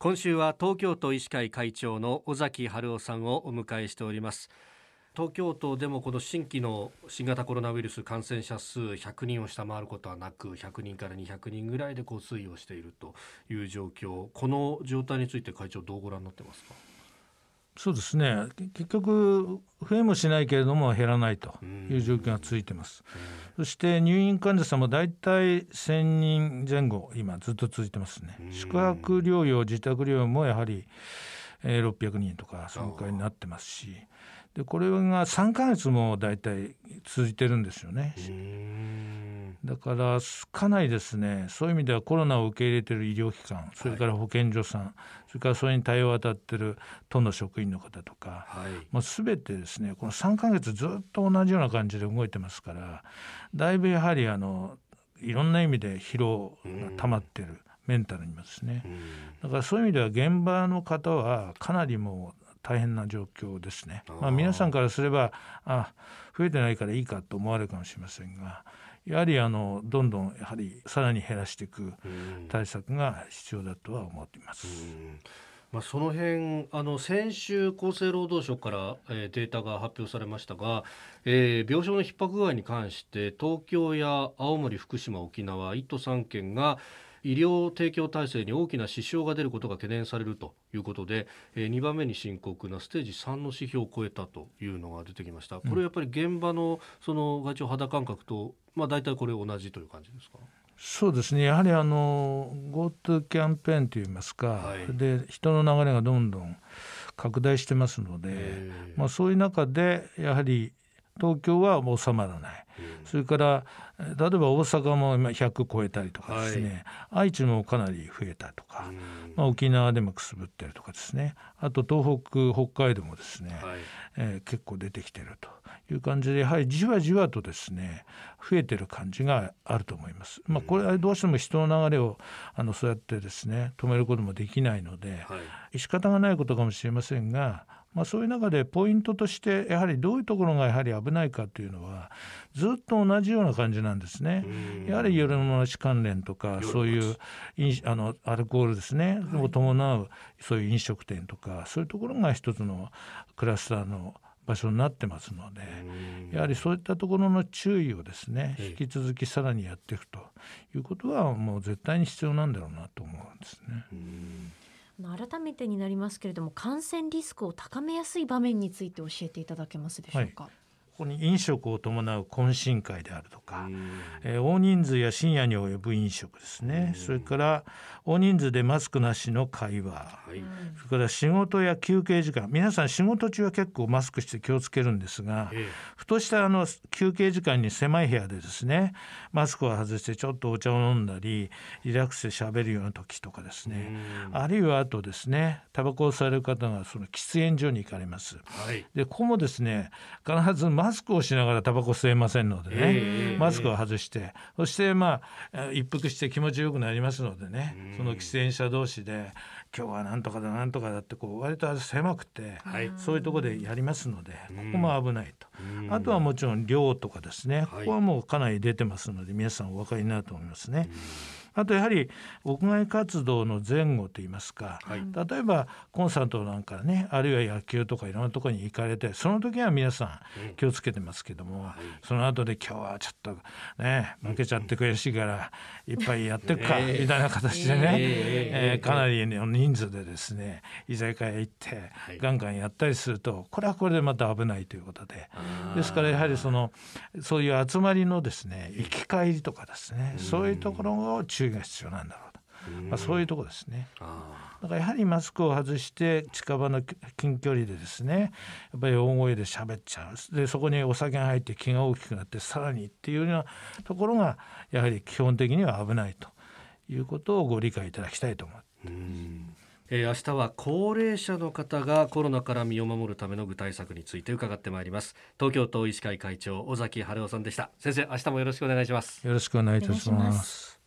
今週は東京都医師会会長の尾崎春夫さんをお迎えしております。東京都でもこの新規の新型コロナウイルス感染者数100人を下回ることはなく100人から200人ぐらいでこう推移をしているという状況。この状態について会長どうご覧になってますか？そうですね。結局増えもしないけれども減らないという状況が続いてます、そして入院患者さんも大体1000人前後今ずっと続いてますね、宿泊療養自宅療養もやはり600人とかそのくらいになってますし。でこれが3か月も大体続いてるんですよね。だからかなりですねそういう意味ではコロナを受け入れてる医療機関それから保健所さん、はい、それからそれに対応を当たってる都の職員の方とか、はい、もう全てですねこの3か月ずっと同じような感じで動いてますからだいぶやはりあのいろんな意味で疲労が溜まってる。メンタルにもですね。だからそういう意味では現場の方はかなりもう大変な状況ですね。まあ、皆さんからすればあ増えてないからいいかと思われるかもしれませんがやはりあのどんどんやはりさらに減らしていく対策が必要だとは思っています。まあ、その辺あの先週、厚生労働省から、えー、データが発表されましたが、えー、病床の逼迫具合に関して東京や青森、福島、沖縄1都3県が医療提供体制に大きな支障が出ることが懸念されるということで、えー、2番目に深刻なステージ3の指標を超えたというのが出てきました。これやっぱり現場のその外長肌感覚と、まあ、大体これ同じという感じですか？そうですね。やはりあの GoTo キャンペーンといいますか、はい、で人の流れがどんどん拡大してますので、まあ、そういう中でやはり東京はもう収まらない、うん、それから例えば大阪も今100超えたりとかですね、はい、愛知もかなり増えたとか、うん、まあ、沖縄でもくすぶってるとかですね。あと東北北海道もですね、はい、えー、結構出てきてるという感じでやはりじわじわとですね増えてる感じがあると思います。まあ、これはどうしても人の流れをあのそうやってですね止めることもできないので、はい、仕方がないことかもしれませんがまあ、そういう中でポイントとしてやはりどういうところがやはり危ないかというのはずっと同じような感じなんですね。やはり夜の街関連とかそういうあのアルコールですね、はい、を伴うそういう飲食店とかそういうところが一つのクラスターの場所になってますのでやはりそういったところの注意をですね引き続きさらにやっていくということはもう絶対に必要なんだろうなと思うんですね。改めてになりますけれども感染リスクを高めやすい場面について教えていただけますでしょうか？はいここに飲食を伴う懇親会であるとか、えー、大人数や深夜に及ぶ飲食ですね。それから大人数でマスクなしの会話、はい、それから仕事や休憩時間。皆さん仕事中は結構マスクして気をつけるんですが、えー、ふとしたあの休憩時間に狭い部屋でですねマスクを外してちょっとお茶を飲んだりリラックスして喋るような時とかですね。あるいはあとですねタバコをされる方がその喫煙所に行かれます。はい、でここもですね必ずママスクをしながらタバコ吸えませんのでね、えー、マスクを外して。そしてまあ一服して気持ちよくなりますのでね、その喫煙者同士で今日はなんとかだなんとかだってこう割と狭くて、はい、そういうところでやりますのでここも危ないと。あとはもちろん量とかですね、ここはもうかなり出てますので皆さんお分かりになると思いますね。あとやはり屋外活動の前後といいますか、はい、例えばコンサートなんかねあるいは野球とかいろんなところに行かれてその時は皆さん気をつけてますけども、うんはい、その後で今日はちょっとね負けちゃって悔しいからいっぱいやっていくか、みたいな形でね、えー、かなりの人数でですね居酒屋行ってガンガンやったりするとこれはこれでまた危ないということでですからやはりそのそういう集まりのですね行き帰りとかですねそういうところを注意が必要なんだろうと。まあ、そういうとこですね。だからやはりマスクを外して近場の近距離でですねやっぱり大声で喋っちゃう。でそこにお酒が入って気が大きくなってさらにっていうようなところがやはり基本的には危ないということをご理解いただきたいと思ってえー、明日は高齢者の方がコロナから身を守るための具体策について伺ってまいります。東京都医師会会長尾崎春夫さんでした。先生明日もよろしくお願いします。よろしくお願いいたします